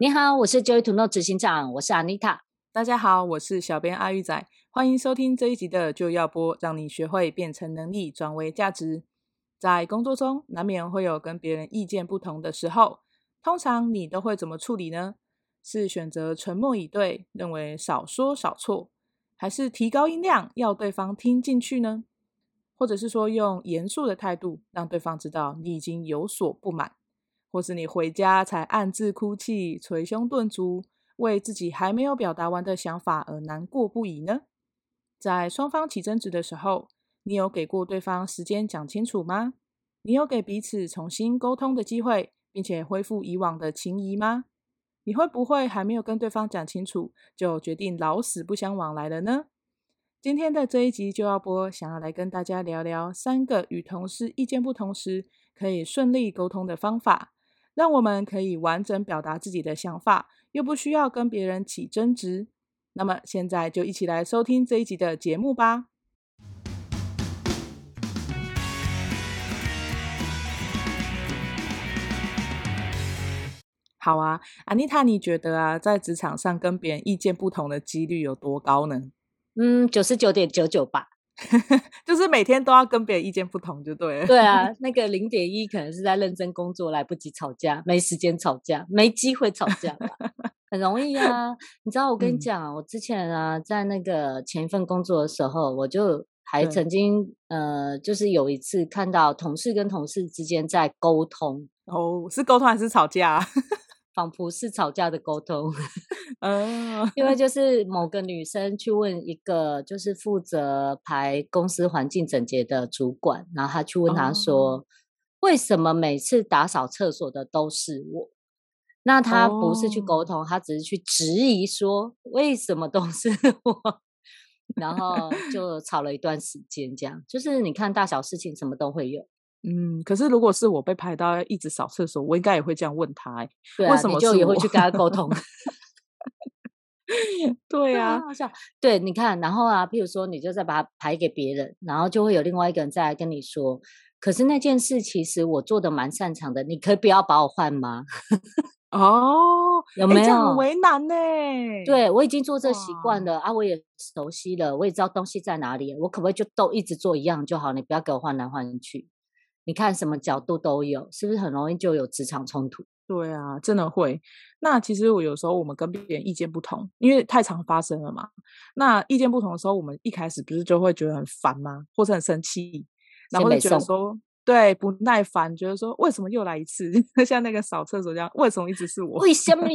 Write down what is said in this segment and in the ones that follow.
你好，我是 Joy to Know 执行长，我是 Anita。大家好，我是小编阿玉仔，欢迎收听这一集的就要播，让你学会变成能力，转为价值。在工作中，难免会有跟别人意见不同的时候，通常你都会怎么处理呢？是选择沉默以对，认为少说少错，还是提高音量要对方听进去呢？或者是说用严肃的态度让对方知道你已经有所不满，或是你回家才暗自哭泣、捶胸顿足，为自己还没有表达完的想法而难过不已呢？在双方起争执的时候，你有给过对方时间讲清楚吗？你有给彼此重新沟通的机会，并且恢复以往的情谊吗？你会不会还没有跟对方讲清楚，就决定老死不相往来了呢？今天的这一集就要播，想要来跟大家聊聊三个与同事意见不同时可以顺利沟通的方法，让我们可以完整表达自己的想法，又不需要跟别人起争执。那么现在就一起来收听这一集的节目吧。好啊，安妮塔，你觉得啊，在职场上跟别人意见不同的几率有多高呢？嗯，九十九点九九吧，就是每天都要跟别人意见不同就对了。对啊，那个零点一可能是在认真工作，来不及吵架，没时间吵架，没机会吵架，很容易啊。你知道我跟你讲，嗯、我之前啊，在那个前一份工作的时候，我就还曾经呃，就是有一次看到同事跟同事之间在沟通，哦，是沟通还是吵架？仿佛是吵架的沟通，嗯，因为就是某个女生去问一个就是负责排公司环境整洁的主管，然后她去问他说，为什么每次打扫厕所的都是我？那她不是去沟通，她只是去质疑说，为什么都是我？然后就吵了一段时间，这样就是你看大小事情什么都会有。嗯，可是如果是我被拍到要一直扫厕所，我应该也会这样问他，欸，对啊，为什么就也会去跟他沟通？对啊，好像对，你看，然后啊，譬如说你就再把它排给别人，然后就会有另外一个人再来跟你说，可是那件事其实我做的蛮擅长的，你可以不要把我换吗？哦，有没有？欸，很为难呢？对，我已经做这习惯了啊，我也熟悉了，我也知道东西在哪里，我可不可以就都一直做一样就好？你不要给我换来换去。你看什么角度都有，是不是很容易就有职场冲突？对啊，真的会。那其实我有时候我们跟别人意见不同，因为太常发生了嘛。那意见不同的时候，我们一开始不是就会觉得很烦吗？或者很生气，然后就觉得说，对，不耐烦，觉得说为什么又来一次？像那个扫厕所这样，为什么一直是我？为什么？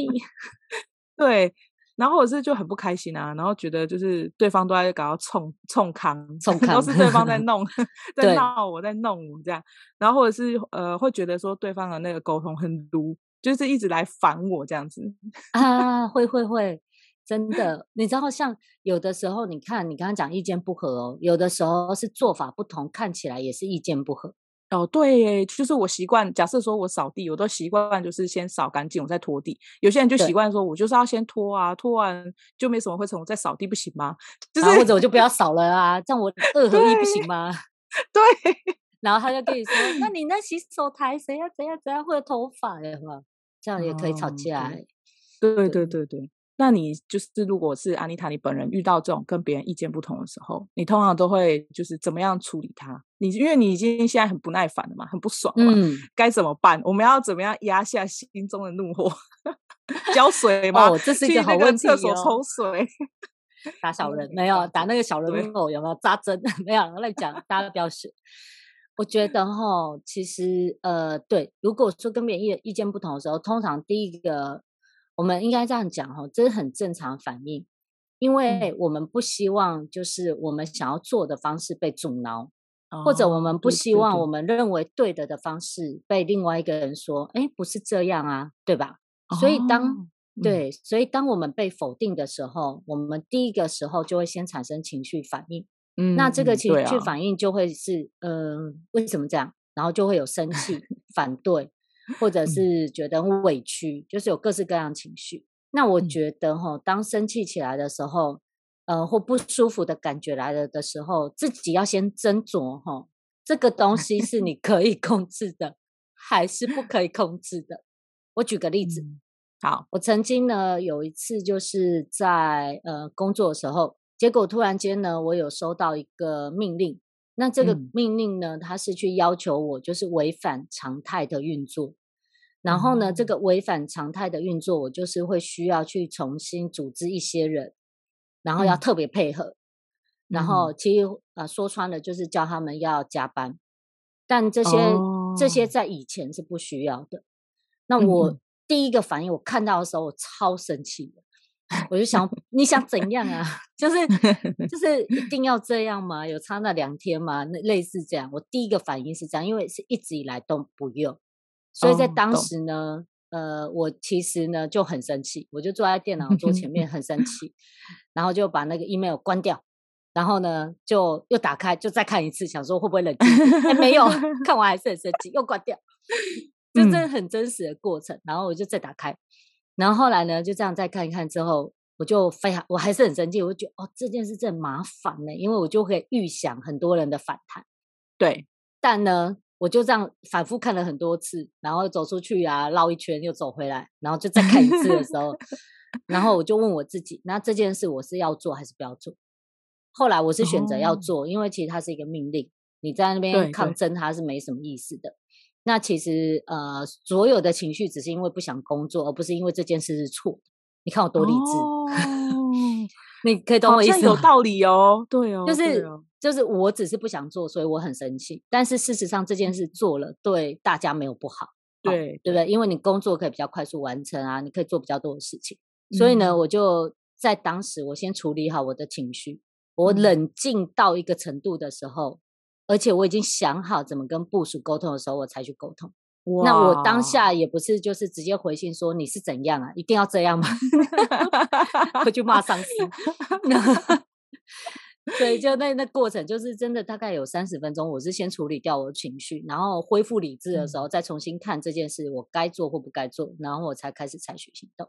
对。然后我是就很不开心啊，然后觉得就是对方都在搞到冲冲康，冲康 都是对方在弄，在闹我，在弄我这样，然后或者是呃会觉得说对方的那个沟通很毒，就是一直来烦我这样子。啊，会会会，真的，你知道像有的时候，你看你刚刚讲意见不合哦，有的时候是做法不同，看起来也是意见不合。哦，对，就是我习惯，假设说我扫地，我都习惯就是先扫干净，我再拖地。有些人就习惯说，我就是要先拖啊，拖完就没什么灰尘，我再扫地不行吗？就是或者我就不要扫了啊，这样我 二合一不行吗？对。然后他就跟你说，那你那洗手台谁要怎样怎样会有头发呀？这样也可以吵架。对对对对。那你就是，如果是安妮塔，你本人遇到这种跟别人意见不同的时候，你通常都会就是怎么样处理他？你因为你已经现在很不耐烦了嘛，很不爽了嘛，嗯，该怎么办？我们要怎么样压下心中的怒火？浇水吗？哦，这是一个好问题哦。厕所抽水，打小人 没有？打那个小人偶有没有？扎针 没有？乱讲，大家不要学。我觉得哈，其实呃，对，如果说跟别人意意见不同的时候，通常第一个我们应该这样讲哈，这是很正常反应，因为我们不希望就是我们想要做的方式被阻挠。或者我们不希望我们认为对的的方式被另外一个人说，哎，不是这样啊，对吧？所以当对，所以当我们被否定的时候，我们第一个时候就会先产生情绪反应。嗯，那这个情绪反应就会是，呃，为什么这样？然后就会有生气、反对，或者是觉得很委屈，就是有各式各样情绪。那我觉得哈，当生气起来的时候。呃，或不舒服的感觉来了的时候，自己要先斟酌哈，这个东西是你可以控制的，还是不可以控制的？我举个例子，嗯、好，我曾经呢有一次就是在呃工作的时候，结果突然间呢，我有收到一个命令，那这个命令呢，它是去要求我就是违反常态的运作，然后呢，这个违反常态的运作，我就是会需要去重新组织一些人。然后要特别配合，嗯、然后其实啊、呃、说穿了就是叫他们要加班，但这些、哦、这些在以前是不需要的。那我第一个反应，我看到的时候我超生气的，我就想你想怎样啊？就是 就是一定要这样吗？有差那两天吗？那类似这样，我第一个反应是这样，因为是一直以来都不用，所以在当时呢。哦呃，我其实呢就很生气，我就坐在电脑桌前面很生气，然后就把那个 email 关掉，然后呢就又打开，就再看一次，想说会不会冷静？哎，没有，看完还是很生气，又关掉，就这很真实的过程。然后我就再打开，然后后来呢就这样再看一看之后，我就非常我还是很生气，我就觉得哦这件事真麻烦呢，因为我就会预想很多人的反弹，对，但呢。我就这样反复看了很多次，然后走出去啊，绕一圈又走回来，然后就再看一次的时候，然后我就问我自己：那这件事我是要做还是不要做？后来我是选择要做，哦、因为其实它是一个命令，你在那边抗争它是没什么意思的。那其实呃，所有的情绪只是因为不想工作，而不是因为这件事是错。你看我多理智。哦 你可以懂我意思吗？有道理哦，对哦，就是就是，我只是不想做，所以我很生气。但是事实上，这件事做了，对大家没有不好，对对不对？因为你工作可以比较快速完成啊，你可以做比较多的事情。所以呢，我就在当时，我先处理好我的情绪，我冷静到一个程度的时候，而且我已经想好怎么跟部署沟通的时候，我才去沟通。那我当下也不是就是直接回信说，你是怎样啊？一定要这样吗？我就骂上司。所以就那那过程就是真的大概有三十分钟，我是先处理掉我的情绪，然后恢复理智的时候，再重新看这件事我该做或不该做，然后我才开始采取行动。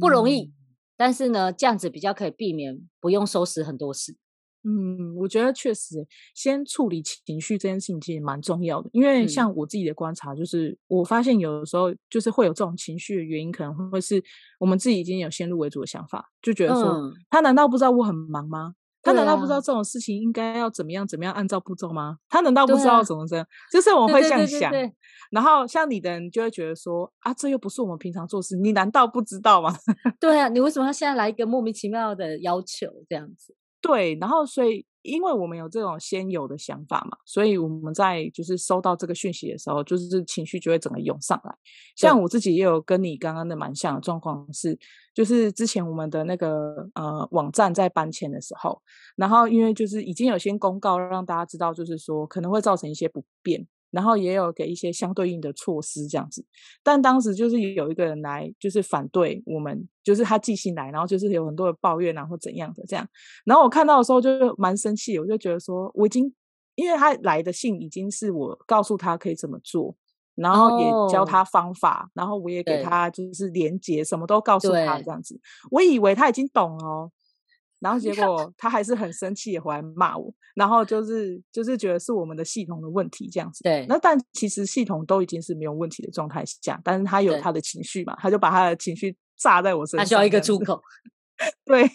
不容易，但是呢，这样子比较可以避免不用收拾很多事。嗯，我觉得确实，先处理情绪这件事情其实蛮重要的。因为像我自己的观察，就是、嗯、我发现有的时候就是会有这种情绪的原因，可能会是我们自己已经有先入为主的想法，就觉得说、嗯、他难道不知道我很忙吗？他难道不知道这种事情应该要怎么样怎么样按照步骤吗？他难道不知道怎么这样？啊、就是我会这样想。对对对对对，然后像你的人就会觉得说啊，这又不是我们平常做事，你难道不知道吗？对啊，你为什么要现在来一个莫名其妙的要求这样子？对，然后所以，因为我们有这种先有的想法嘛，所以我们在就是收到这个讯息的时候，就是情绪就会整个涌上来。像我自己也有跟你刚刚的蛮像的状况是，就是之前我们的那个呃网站在搬迁的时候，然后因为就是已经有先公告让大家知道，就是说可能会造成一些不便。然后也有给一些相对应的措施这样子，但当时就是有一个人来，就是反对我们，就是他寄信来，然后就是有很多的抱怨，然后怎样的这样。然后我看到的时候就蛮生气，我就觉得说，我已经因为他来的信已经是我告诉他可以怎么做，然后也教他方法，哦、然后我也给他就是连结，什么都告诉他这样子。我以为他已经懂哦。然后结果他还是很生气，也回来骂我。然后就是就是觉得是我们的系统的问题这样子。对。那但其实系统都已经是没有问题的状态下，但是他有他的情绪嘛，他就把他的情绪炸在我身上。他需要一个出口。对。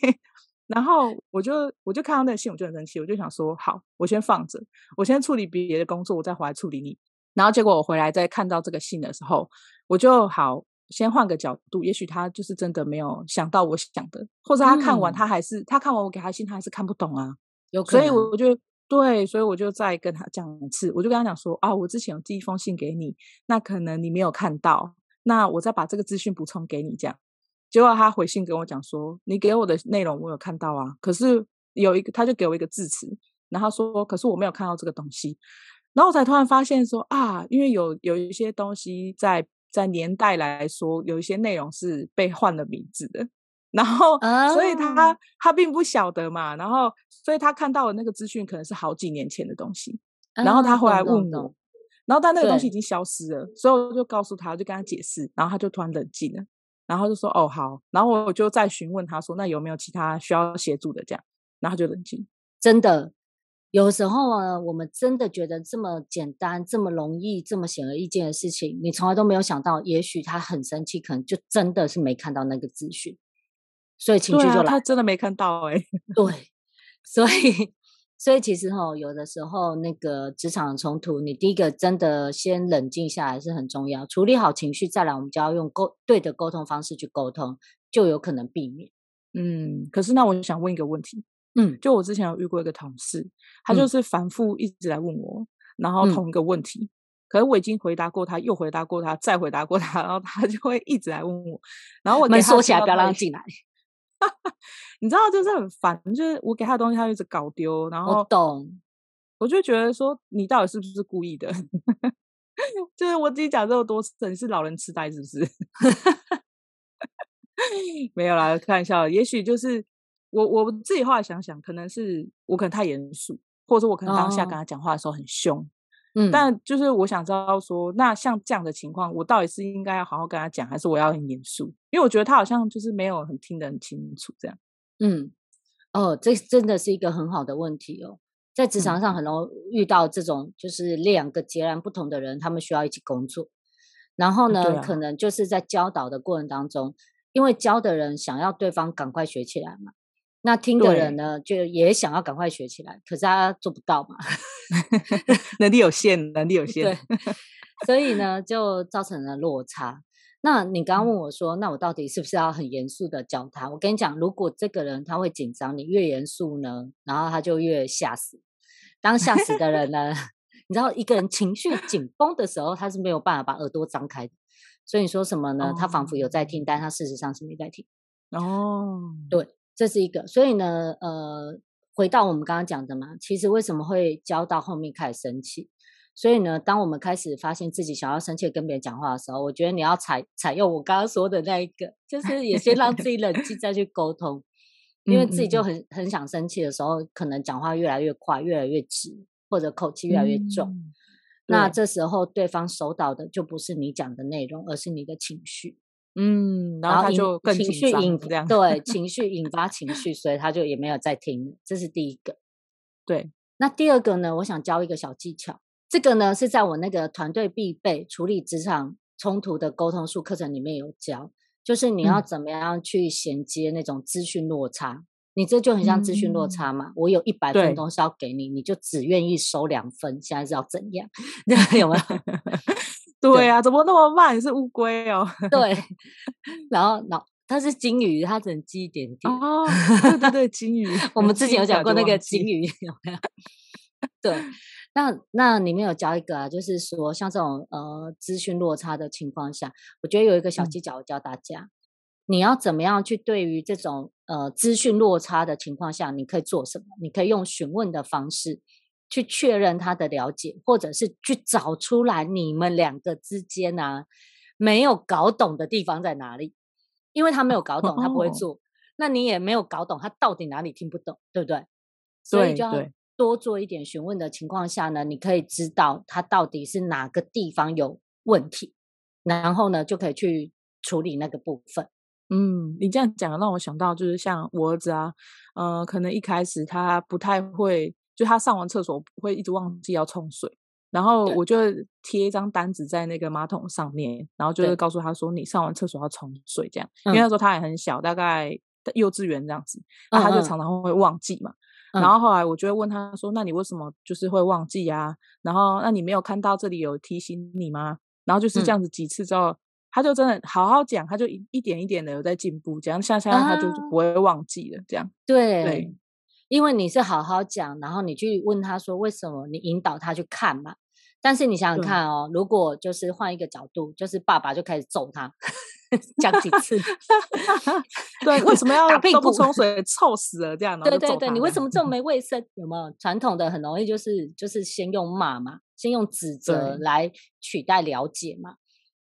然后我就我就看到那个信，我就很生气，我就想说，好，我先放着，我先处理别的工作，我再回来处理你。然后结果我回来再看到这个信的时候，我就好。先换个角度，也许他就是真的没有想到我想的，或者他看完他还是、嗯、他看完我给他信，他还是看不懂啊。有可能，所以我就对，所以我就再跟他讲一次，我就跟他讲说啊，我之前有寄一封信给你，那可能你没有看到，那我再把这个资讯补充给你，这样。结果他回信跟我讲说，你给我的内容我有看到啊，可是有一个他就给我一个字词，然后说，可是我没有看到这个东西，然后我才突然发现说啊，因为有有一些东西在在年代来说，有一些内容是被换了名字的。然后，哦、所以他他并不晓得嘛，然后，所以他看到的那个资讯可能是好几年前的东西，哦、然后他回来问我，然后但那个东西已经消失了，所以我就告诉他，就跟他解释，然后他就突然冷静了，然后就说哦好，然后我就再询问他说，那有没有其他需要协助的这样，然后他就冷静。真的，有时候啊，我们真的觉得这么简单、这么容易、这么显而易见的事情，你从来都没有想到，也许他很生气，可能就真的是没看到那个资讯。所以情绪就来，他真的没看到哎。对，所以所以其实哈，有的时候那个职场冲突，你第一个真的先冷静下来是很重要，处理好情绪，再来我们就要用沟对的沟通方式去沟通，就有可能避免。嗯，可是那我想问一个问题，嗯，就我之前有遇过一个同事，他就是反复一直来问我，然后同一个问题，可是我已经回答过他，又回答过他，再回答过他，然后他就会一直来问我，然后我们说起来不要让他进来。你知道，就是很烦，就是我给他的东西，他一直搞丢，然后我懂，我就觉得说，你到底是不是故意的？就是我自己讲这么多次，你是老人痴呆是不是？没有啦，开玩笑，也许就是我我自己后来想想，可能是我可能太严肃，或者说我可能当下跟他讲话的时候很凶。哦嗯，但就是我想知道说，那像这样的情况，我到底是应该要好好跟他讲，还是我要很严肃？因为我觉得他好像就是没有很听得很清楚这样。嗯，哦，这真的是一个很好的问题哦，在职场上很容易遇到这种，就是两个截然不同的人，他们需要一起工作，然后呢，啊、可能就是在教导的过程当中，因为教的人想要对方赶快学起来嘛。那听的人呢，就也想要赶快学起来，可是他做不到嘛，能力有限，能力有 限，对，所以呢，就造成了落差。那你刚刚问我说，那我到底是不是要很严肃的教他？我跟你讲，如果这个人他会紧张，你越严肃呢，然后他就越吓死。当吓死的人呢，你知道一个人情绪紧绷的时候，他是没有办法把耳朵张开的。所以你说什么呢？他仿佛有在听，但他事实上是没在听。哦，对。这是一个，所以呢，呃，回到我们刚刚讲的嘛，其实为什么会教到后面开始生气？所以呢，当我们开始发现自己想要生气跟别人讲话的时候，我觉得你要采采用我刚刚说的那一个，就是也先让自己冷静再去沟通，因为自己就很很想生气的时候，可能讲话越来越快，越来越急，或者口气越来越重。嗯、那这时候对方收到的就不是你讲的内容，而是你的情绪。嗯，然后他就更情绪引这样，对，情绪引发情绪，所以他就也没有再听。这是第一个。对，那第二个呢？我想教一个小技巧。这个呢是在我那个团队必备处理职场冲突的沟通术课程里面有教，就是你要怎么样去衔接那种资讯落差。嗯、你这就很像资讯落差嘛。嗯、我有一百分东西要给你，你就只愿意收两分，现在是要怎样？有没有？对啊，怎么那么慢？你是乌龟哦。对，然后，然后它是金鱼，它只能积一点点。哦，对对对，金鱼。我们之前有讲过那个金鱼，有没有？对，那那里面有教一个啊，就是说像这种呃资讯落差的情况下，我觉得有一个小技巧，我教大家，嗯、你要怎么样去对于这种呃资讯落差的情况下，你可以做什么？你可以用询问的方式。去确认他的了解，或者是去找出来你们两个之间呢、啊、没有搞懂的地方在哪里？因为他没有搞懂，他不会做。哦、那你也没有搞懂他到底哪里听不懂，对不对？所以就要多做一点询问的情况下呢，你可以知道他到底是哪个地方有问题，然后呢就可以去处理那个部分。嗯，你这样讲让我想到，就是像我儿子啊，呃，可能一开始他不太会。就他上完厕所不会一直忘记要冲水，然后我就贴一张单子在那个马桶上面，然后就是告诉他说，你上完厕所要冲水这样，因为那时候他还很小，大概幼稚园这样子，那他就常常会忘记嘛。然后后来我就会问他说，那你为什么就是会忘记啊？然后那你没有看到这里有提醒你吗？然后就是这样子几次之后，他就真的好好讲，他就一一点一点的有在进步，这样像像他就不会忘记了，这样。对，对，因为你是好好讲，然后你去问他说为什么，你引导他去看嘛。但是你想想看哦，如果就是换一个角度，就是爸爸就开始揍他，讲几次，对，为什么要打屁股冲水，臭死了这样？对对对，你为什么这么没卫生？有没有传统的很容易就是就是先用骂嘛，先用指 责来取代了解嘛，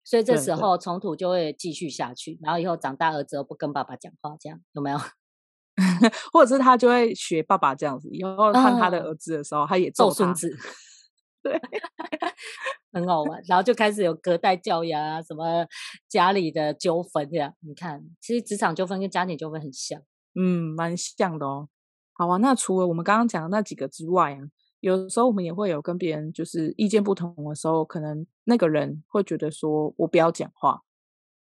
所以这时候冲突就会继续下去，然后以后长大儿子又不跟爸爸讲话，这样有没有？或者是他就会学爸爸这样子，以后看他的儿子的时候，他也揍孙子。对，很好玩，然后就开始有隔代教养啊，什么家里的纠纷这样。你看，其实职场纠纷跟家庭纠纷很像，嗯，蛮像的哦。好啊，那除了我们刚刚讲的那几个之外啊，有时候我们也会有跟别人就是意见不同的时候，可能那个人会觉得说我不要讲话。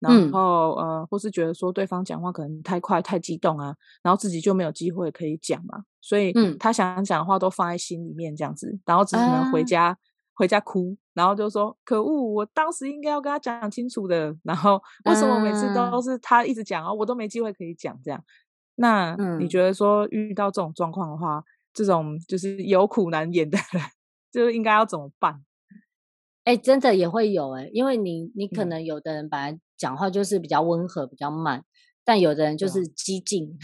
然后、嗯、呃，或是觉得说对方讲话可能太快、太激动啊，然后自己就没有机会可以讲嘛，所以他想讲的话都放在心里面这样子，然后只能回家、啊、回家哭，然后就说可恶，我当时应该要跟他讲清楚的，然后为什么每次都是他一直讲啊，我都没机会可以讲这样。那你觉得说遇到这种状况的话，这种就是有苦难言的人，就应该要怎么办？哎，真的也会有哎，因为你你可能有的人本来讲话就是比较温和、比较慢，但有的人就是激进，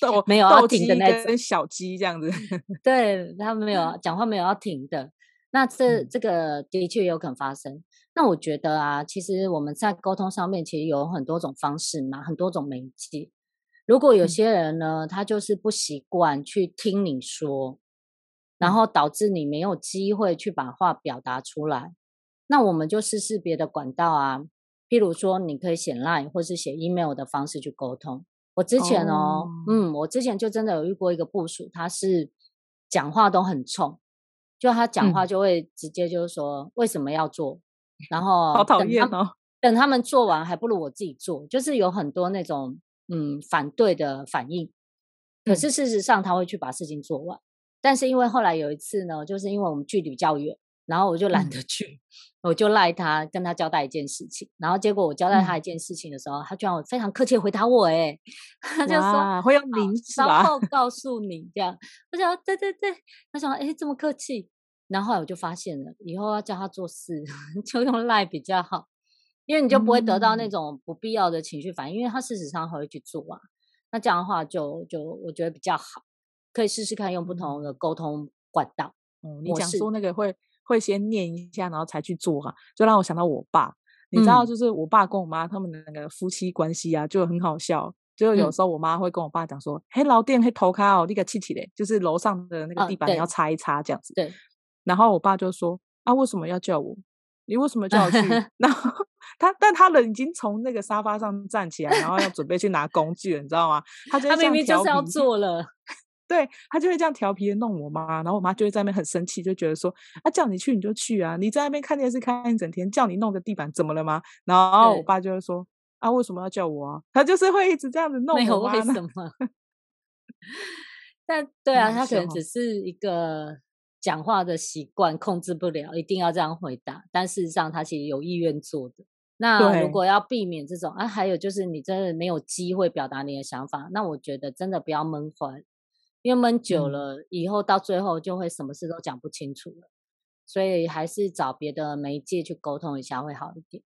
斗 没有要停的那种小鸡这样子，对他们没有讲话没有要停的，那这这个的确有可能发生。那我觉得啊，其实我们在沟通上面其实有很多种方式嘛，很多种媒介。如果有些人呢，他就是不习惯去听你说。然后导致你没有机会去把话表达出来，那我们就试试别的管道啊，譬如说你可以写 Line 或是写 email 的方式去沟通。我之前哦，oh. 嗯，我之前就真的有遇过一个部署，他是讲话都很冲，就他讲话就会直接就是说、嗯、为什么要做，然后好讨厌哦，等他们做完还不如我自己做，就是有很多那种嗯反对的反应，可是事实上他会去把事情做完。但是因为后来有一次呢，就是因为我们距离比较远，然后我就懒得去，嗯、我就赖他，跟他交代一件事情。然后结果我交代他一件事情的时候，嗯、他居然非常客气回答我，哎，他 就说会用您稍后告诉你这样。我想对对对，他想哎这么客气。然后后来我就发现了，以后要叫他做事 就用赖比较好，因为你就不会得到那种不必要的情绪反应，嗯、因为他事实上会去做啊。那这样的话就就我觉得比较好。可以试试看用不同的沟通管道。嗯，你讲说那个会会先念一下，然后才去做哈、啊，就让我想到我爸。你知道，就是我爸跟我妈他们的那个夫妻关系啊，就很好笑。就有时候我妈会跟我爸讲说：“嗯、嘿，老店嘿头开哦，那个气气嘞，就是楼上的那个地板你要擦一擦这样子。”对。然后我爸就说：“啊，为什么要叫我？你为什么叫我去？”然后他，但他人已经从那个沙发上站起来，然后要准备去拿工具了，你知道吗？他就他明明就是要做了。对，他就会这样调皮的弄我妈，然后我妈就会在那边很生气，就觉得说啊，叫你去你就去啊，你在那边看电视看一整天，叫你弄个地板怎么了吗？然后我爸就会说啊，为什么要叫我啊？他就是会一直这样子 弄我妈。没有为什么？但对啊，他可能只是一个讲话的习惯控制不了，一定要这样回答。但事实上，他其实有意愿做的。那如果要避免这种啊，还有就是你真的没有机会表达你的想法，那我觉得真的不要闷坏。因为闷久了，嗯、以后到最后就会什么事都讲不清楚了，所以还是找别的媒介去沟通一下会好一点。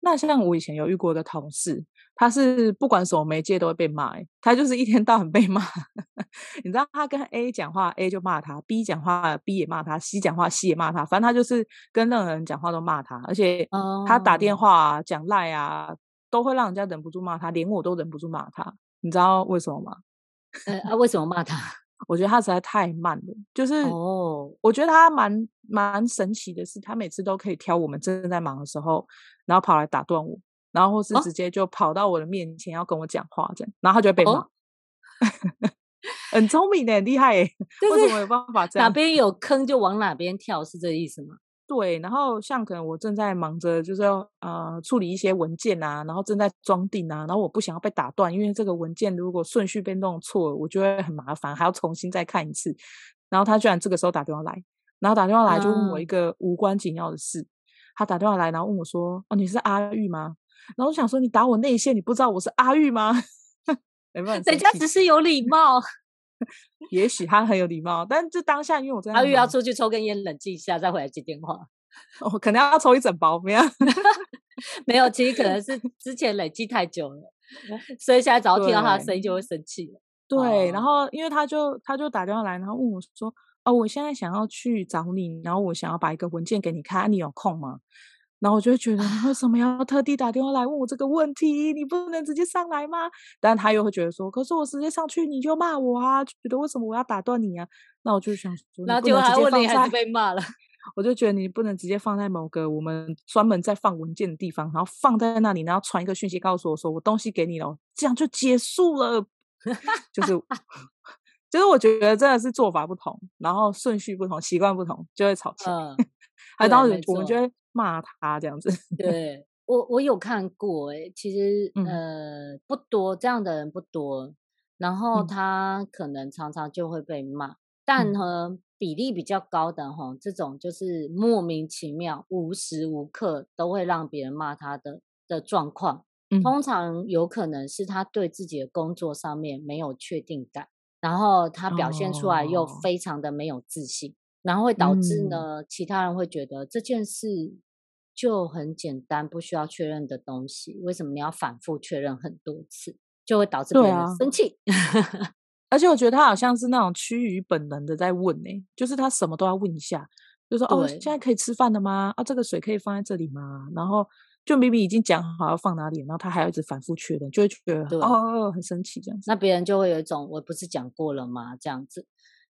那像我以前有遇过的同事，他是不管什么媒介都会被骂，欸，他就是一天到晚被骂。你知道，他跟 A 讲话，A 就骂他；B 讲话，B 也骂他；C 讲话，C 也骂他。反正他就是跟任何人讲话都骂他，而且他打电话啊、讲赖啊，都会让人家忍不住骂他，连我都忍不住骂他。你知道为什么吗？呃啊，为什么骂他？我觉得他实在太慢了。就是哦，我觉得他蛮蛮神奇的是，他每次都可以挑我们正在忙的时候，然后跑来打断我，然后或是直接就跑到我的面前要跟我讲话这样，然后他就会被骂。哦、很聪明的，很厉害耶！为什么有办法这样？哪边有坑就往哪边跳，是这个意思吗？对，然后像可能我正在忙着，就是要呃处理一些文件啊，然后正在装订啊，然后我不想要被打断，因为这个文件如果顺序被弄错了，我就会很麻烦，还要重新再看一次。然后他居然这个时候打电话来，然后打电话来就问我一个无关紧要的事。嗯、他打电话来，然后问我说：“哦，你是阿玉吗？”然后我想说，你打我内线，你不知道我是阿玉吗？人家只是有礼貌。也许他很有礼貌，但就当下，因为我在阿玉要出去抽根烟，冷静一下，再回来接电话。我、哦、可能要抽一整包，没有，没有，其实可能是 之前累积太久了，所以现在只要听到他的声音就会生气了。对，然后因为他就他就打电话来，然后问我说：“哦，我现在想要去找你，然后我想要把一个文件给你看，你有空吗？”然后我就会觉得，你为什么要特地打电话来问我这个问题？你不能直接上来吗？但他又会觉得说，可是我直接上去你就骂我啊，觉得为什么我要打断你啊？那我就想说，然后结果还问你还是被骂了。我就觉得你不能直接放在某个我们专门在放文件的地方，然后放在那里，然后传一个讯息告诉我说我东西给你了，这样就结束了。就是，就是我觉得真的是做法不同，然后顺序不同，习惯不同，就会吵架。嗯，还当时我们觉得。骂他这样子，对我我有看过哎、欸，其实、嗯、呃不多这样的人不多，然后他可能常常就会被骂，嗯、但呢比例比较高的哈，这种就是莫名其妙无时无刻都会让别人骂他的的状况，嗯、通常有可能是他对自己的工作上面没有确定感，然后他表现出来又非常的没有自信，哦、然后会导致呢、嗯、其他人会觉得这件事。就很简单，不需要确认的东西，为什么你要反复确认很多次，就会导致别人生气。啊、而且我觉得他好像是那种趋于本能的在问呢、欸，就是他什么都要问一下，就说哦，现在可以吃饭了吗？啊，这个水可以放在这里吗？然后就明明已经讲好要放哪里，然后他还要一直反复确认，就会觉得对哦，很生气这样子。那别人就会有一种我不是讲过了吗？这样子。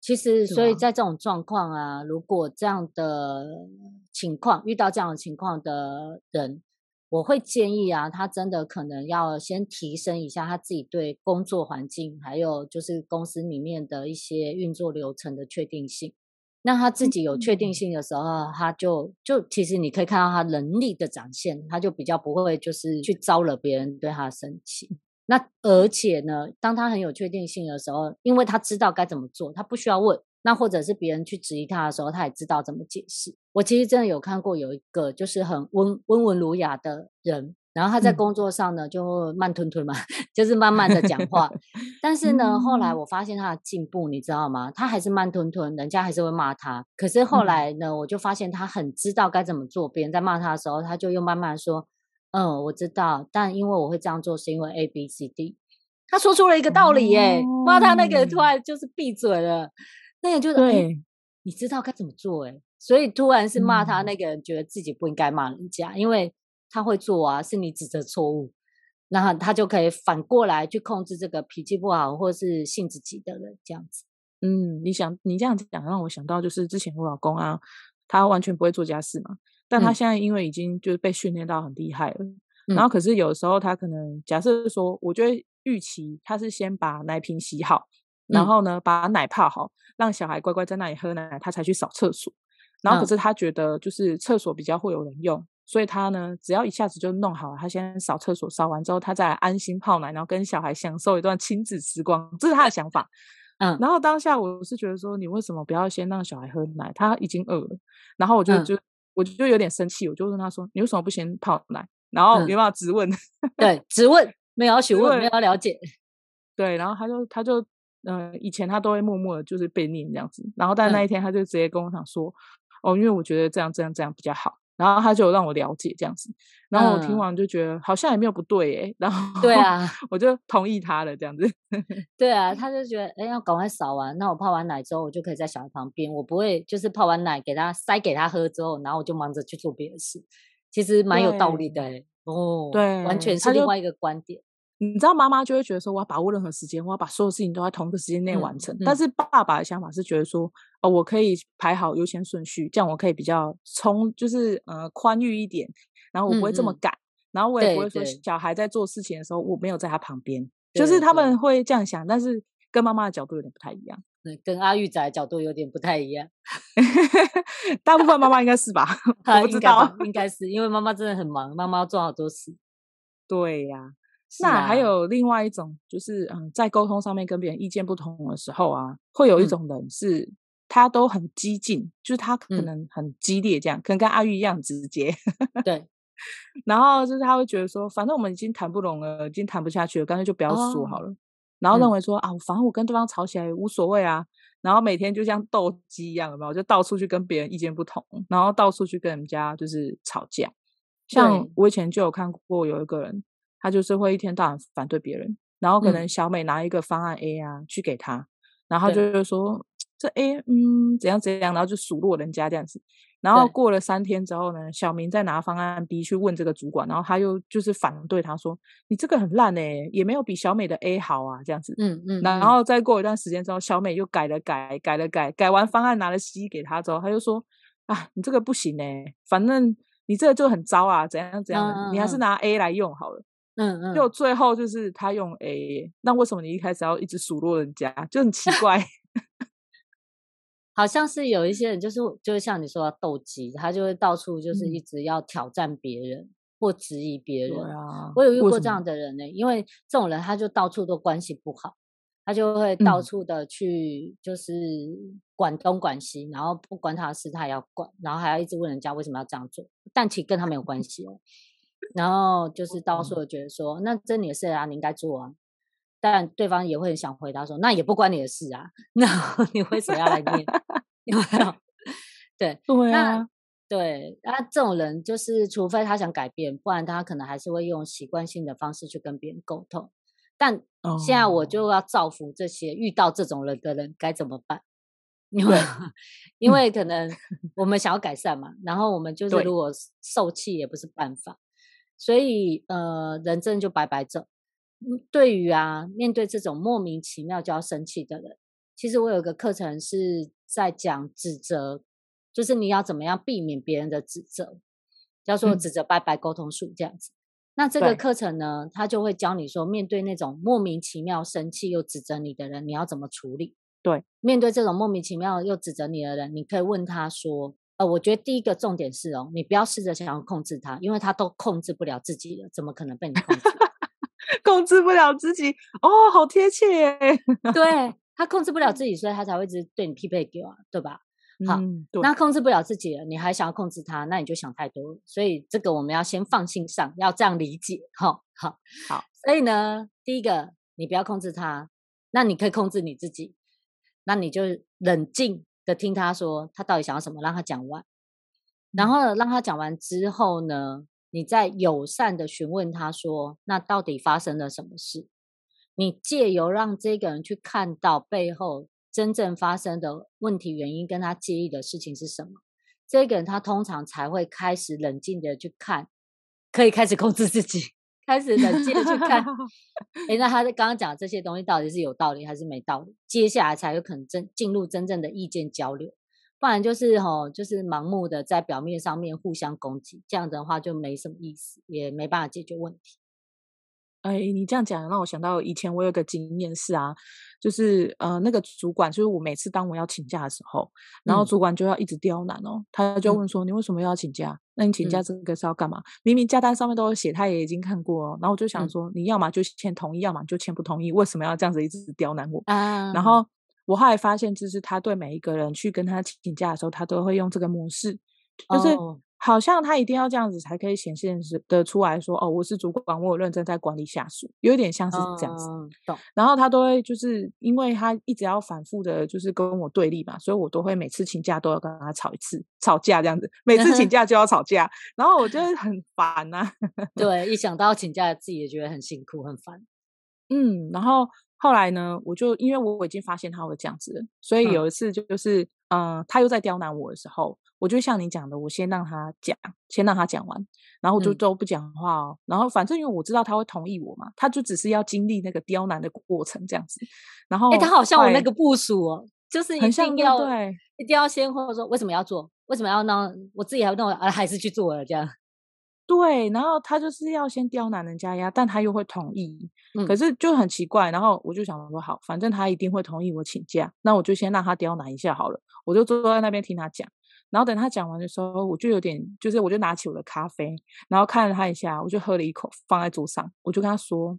其实，所以在这种状况啊，啊如果这样的情况遇到这样的情况的人，我会建议啊，他真的可能要先提升一下他自己对工作环境，还有就是公司里面的一些运作流程的确定性。那他自己有确定性的时候，嗯、他就就其实你可以看到他能力的展现，他就比较不会就是去招惹别人对他生气。那而且呢，当他很有确定性的时候，因为他知道该怎么做，他不需要问。那或者是别人去质疑他的时候，他也知道怎么解释。我其实真的有看过有一个就是很温温文儒雅的人，然后他在工作上呢就慢吞吞嘛，就是慢慢的讲话。但是呢，后来我发现他的进步，你知道吗？他还是慢吞吞，人家还是会骂他。可是后来呢，我就发现他很知道该怎么做。别人在骂他的时候，他就又慢慢说。嗯，我知道，但因为我会这样做，是因为 A B C D。他说出了一个道理，耶，骂他那个人突然就是闭嘴了，那个就是对，你知道该怎么做，哎，所以突然是骂他那个人觉得自己不应该骂人家，嗯、因为他会做啊，是你指责错误，然后他就可以反过来去控制这个脾气不好或是性子急的人，这样子。嗯，你想你这样子讲，让我想到就是之前我老公啊，他完全不会做家事嘛。但他现在因为已经就是被训练到很厉害了，嗯、然后可是有时候他可能假设说，我觉得预期他是先把奶瓶洗好，嗯、然后呢把奶泡好，让小孩乖乖在那里喝奶，他才去扫厕所。然后可是他觉得就是厕所比较会有人用，嗯、所以他呢只要一下子就弄好了，他先扫厕所，扫完之后他再安心泡奶，然后跟小孩享受一段亲子时光，这是他的想法。嗯，然后当下我是觉得说，你为什么不要先让小孩喝奶？他已经饿了。然后我就就。嗯我就有点生气，我就问他说：“你为什么不先泡奶？”然后没办法直问？嗯、对，直问没有询问，没有了解。对，然后他就他就嗯、呃，以前他都会默默的，就是被念这样子。然后但那一天他就直接跟我讲说：“嗯、哦，因为我觉得这样这样这样比较好。”然后他就让我了解这样子，然后我听完就觉得好像也没有不对哎，然后对啊，我就同意他了这样子。对啊，他就觉得哎，要赶快扫完，那我泡完奶之后，我就可以在小孩旁边，我不会就是泡完奶给他塞给他喝之后，然后我就忙着去做别的事。其实蛮有道理的哦，对，完全是另外一个观点。你知道妈妈就会觉得说，我要把握任何时间，我要把所有事情都在同一个时间内完成。嗯嗯、但是爸爸的想法是觉得说，哦，我可以排好优先顺序，这样我可以比较充，就是呃宽裕一点，然后我不会这么赶，然后我也不会说小孩在做事情的时候我没有在他旁边，就是他们会这样想，但是跟妈妈的角度有点不太一样。对，跟阿玉仔的角度有点不太一样。大部分妈妈应该是吧？我不知道，应该是因为妈妈真的很忙，妈妈要做好多事。对呀、啊。那还有另外一种，就是嗯，在沟通上面跟别人意见不同的时候啊，会有一种人是他都很激进，就是他可能很激烈，这样可能跟阿玉一样直接。对 然后就是他会觉得说，反正我们已经谈不拢了，已经谈不下去了，干脆就不要说好了。哦、然后认为说、嗯、啊，反正我跟对方吵起来也无所谓啊。然后每天就像斗鸡一样，有没有？就到处去跟别人意见不同，然后到处去跟人家就是吵架。像我以前就有看过有一个人，他就是会一天到晚反对别人，然后可能小美拿一个方案 A 啊、嗯、去给他，然后就是说这 A 嗯怎样怎样，然后就数落人家这样子。然后过了三天之后呢，小明再拿方案 B 去问这个主管，然后他又就是反对他说：“你这个很烂哎，也没有比小美的 A 好啊。”这样子，嗯嗯。然后再过一段时间之后，小美又改了改，改了改，改完方案拿了 C 给他之后，他就说：“啊，你这个不行哎，反正你这个就很糟啊，怎样怎样的，嗯嗯，你还是拿 A 来用好了。”嗯嗯。就最后就是他用 A，那为什么你一开始要一直数落人家？就很奇 怪。好像是有一些人，就是就是像你说的斗鸡，他就会到处就是一直要挑战别人、嗯、或质疑别人。啊、我有遇过这样的人呢、欸，因为这种人他就到处都关系不好，他就会到处的去就是管东管西，嗯、然后不管他的事他也要管，然后还要一直问人家为什么要这样做，但其实跟他没有关系哦。然后就是到处觉得说，嗯、那这你的事啊，你应该做啊。但对方也会很想回答说：“那也不关你的事啊，那 你为什么要来念？有没有？对 对啊，对，那这种人就是，除非他想改变，不然他可能还是会用习惯性的方式去跟别人沟通。但现在我就要造福这些遇到这种人的人该怎么办？因为因为可能我们想要改善嘛，然后我们就是如果受气也不是办法，所以呃，人真的就白白走。”对于啊，面对这种莫名其妙就要生气的人，其实我有个课程是在讲指责，就是你要怎么样避免别人的指责，叫做指责拜拜沟通术这样子。嗯、那这个课程呢，他就会教你说，面对那种莫名其妙生气又指责你的人，你要怎么处理？对，面对这种莫名其妙又指责你的人，你可以问他说：“呃，我觉得第一个重点是哦，你不要试着想要控制他，因为他都控制不了自己了，怎么可能被你控制？” 控制不了自己哦，好贴切耶！对，他控制不了自己，所以他才会一直对你匹配给啊，对吧？好，嗯、那控制不了自己了，你还想要控制他，那你就想太多了。所以这个我们要先放心上，要这样理解。哈，好，好。所以呢，第一个，你不要控制他，那你可以控制你自己，那你就冷静的听他说，他到底想要什么，让他讲完。然后让他讲完之后呢，你再友善的询问他说：“那到底发生了什么事？”你借由让这个人去看到背后真正发生的问题原因，跟他介意的事情是什么，这个人他通常才会开始冷静的去看，可以开始控制自己，开始冷静的去看。诶，那他刚刚讲的这些东西到底是有道理还是没道理？接下来才有可能真进入真正的意见交流。不然就是吼，就是盲目的在表面上面互相攻击，这样的话就没什么意思，也没办法解决问题。哎，你这样讲让我想到以前我有个经验是啊，就是呃那个主管，就是我每次当我要请假的时候，然后主管就要一直刁难哦，嗯、他就问说、嗯、你为什么要请假？那你请假这个是要干嘛？嗯、明明假单上面都有写，他也已经看过哦。然后我就想说，嗯、你要么就签同意，要么就签不同意，为什么要这样子一直刁难我？啊，然后。我后来发现，就是他对每一个人去跟他请假的时候，他都会用这个模式，就是好像他一定要这样子才可以显现的出来说，哦，我是主管，我有认真在管理下属，有点像是这样子。懂。然后他都会就是因为他一直要反复的，就是跟我对立嘛，所以我都会每次请假都要跟他吵一次，吵架这样子，每次请 假就要吵架，然后我就很烦呐。对，一想到请假，自己也觉得很辛苦，很烦。嗯，然后。后来呢，我就因为我已经发现他会这样子了，所以有一次就是，嗯、呃，他又在刁难我的时候，我就像你讲的，我先让他讲，先让他讲完，然后我就都不讲话哦。嗯、然后反正因为我知道他会同意我嘛，他就只是要经历那个刁难的过程这样子。然后，哎，他好像我那个部署哦，就是一定要对，一定要先或者说为什么要做，为什么要呢？我自己还弄啊，还是去做了这样。对，然后他就是要先刁难人家呀，但他又会同意，嗯、可是就很奇怪。然后我就想说，好，反正他一定会同意我请假，那我就先让他刁难一下好了。我就坐在那边听他讲，然后等他讲完的时候，我就有点，就是我就拿起我的咖啡，然后看了他一下，我就喝了一口，放在桌上，我就跟他说，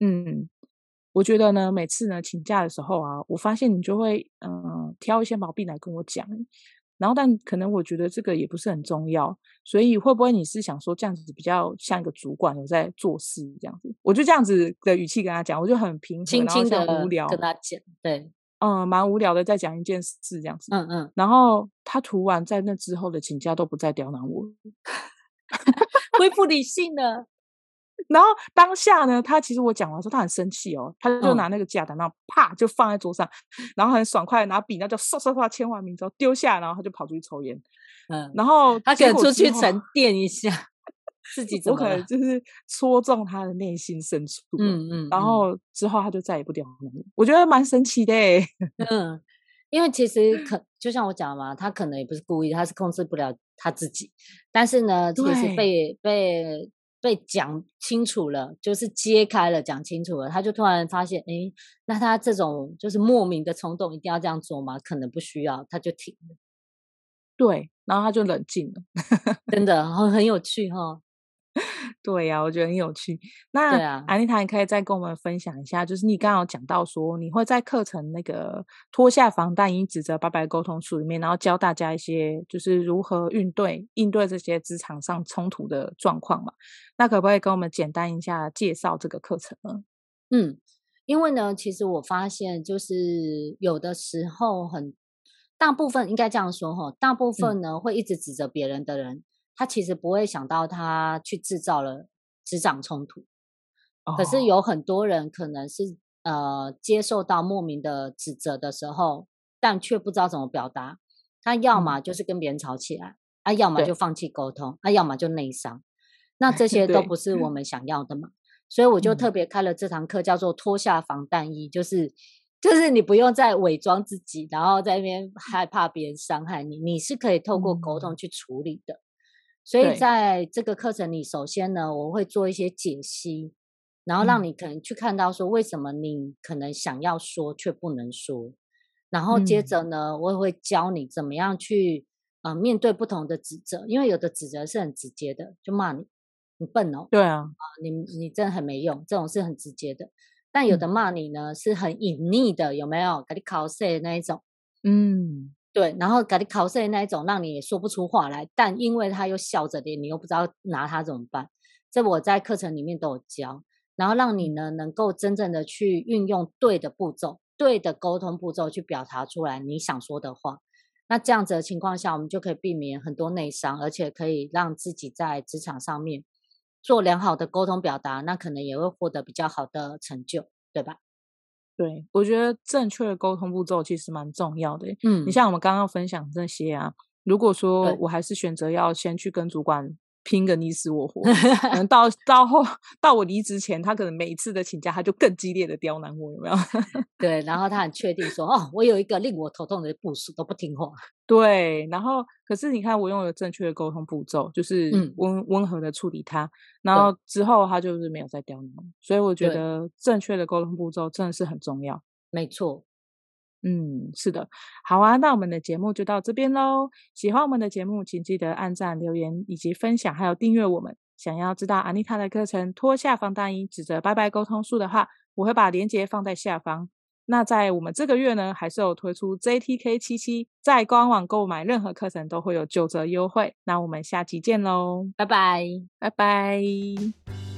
嗯，我觉得呢，每次呢请假的时候啊，我发现你就会嗯、呃、挑一些毛病来跟我讲。然后但可能我觉得这个也不是很重要，所以会不会你是想说这样子比较像一个主管有在做事这样子？我就这样子的语气跟他讲，我就很平和，轻轻的无聊跟他讲，对，嗯，蛮无聊的在讲一件事这样子，嗯嗯，然后他涂完在那之后的请假都不再刁难我，恢复理性了。然后当下呢，他其实我讲完说他很生气哦，他就拿那个假的，然后啪就放在桌上，然后很爽快的拿笔，那就唰唰唰签完名之后丢下，然后他就跑出去抽烟。嗯，然后他可能出去沉淀一下自己，我可能就是戳中他的内心深处。嗯嗯，然后之后他就再也不刁难我，我觉得蛮神奇的。嗯，因为其实可就像我讲的嘛，他可能也不是故意，他是控制不了他自己，但是呢，其实被被。被讲清楚了，就是揭开了，讲清楚了，他就突然发现，哎，那他这种就是莫名的冲动，一定要这样做吗？可能不需要，他就停了。对，然后他就冷静了，真的很很有趣哈、哦。对呀、啊，我觉得很有趣。那安妮塔，你可以再跟我们分享一下，就是你刚刚有讲到说，你会在课程那个脱下防弹衣、指责白白沟通术里面，然后教大家一些就是如何应对应对这些职场上冲突的状况嘛？那可不可以跟我们简单一下介绍这个课程呢？嗯，因为呢，其实我发现就是有的时候很大部分应该这样说哈，大部分呢、嗯、会一直指责别人的人。他其实不会想到他去制造了职场冲突，哦，可是有很多人可能是呃接受到莫名的指责的时候，但却不知道怎么表达。他要么就是跟别人吵起来，嗯、啊，要么就放弃沟通，啊，要么就内伤。那这些都不是我们想要的嘛。所以我就特别开了这堂课，叫做脱下防弹衣，就是就是你不用再伪装自己，然后在那边害怕别人伤害你，你是可以透过沟通去处理的。所以在这个课程里，首先呢，我会做一些解析，然后让你可能去看到说，为什么你可能想要说却不能说，然后接着呢，我也会教你怎么样去呃面对不同的指责，因为有的指责是很直接的，就骂你，你笨哦，对啊，你你真的很没用，这种是很直接的，但有的骂你呢是很隐匿的，有没有？给你考试的那一种，嗯。对，然后给你考试那一种，让你也说不出话来，但因为他又笑着脸，你又不知道拿他怎么办。这我在课程里面都有教，然后让你呢能够真正的去运用对的步骤、对的沟通步骤去表达出来你想说的话。那这样子的情况下，我们就可以避免很多内伤，而且可以让自己在职场上面做良好的沟通表达，那可能也会获得比较好的成就，对吧？对，我觉得正确的沟通步骤其实蛮重要的。嗯，你像我们刚刚分享这些啊，如果说我还是选择要先去跟主管。拼个你死我活，可能到到后到我离职前，他可能每一次的请假，他就更激烈的刁难我，有没有？对，然后他很确定说，哦，我有一个令我头痛的部署都不听话。对，然后可是你看，我用了正确的沟通步骤，就是温、嗯、温和的处理他，然后之后他就是没有再刁难，所以我觉得正确的沟通步骤真的是很重要。没错。嗯，是的，好啊，那我们的节目就到这边喽。喜欢我们的节目，请记得按赞、留言以及分享，还有订阅我们。想要知道安妮塔的课程《脱下防弹衣，指着拜拜沟通术》的话，我会把链接放在下方。那在我们这个月呢，还是有推出 JTK 七七，在官网购买任何课程都会有九折优惠。那我们下期见喽，拜拜，拜拜。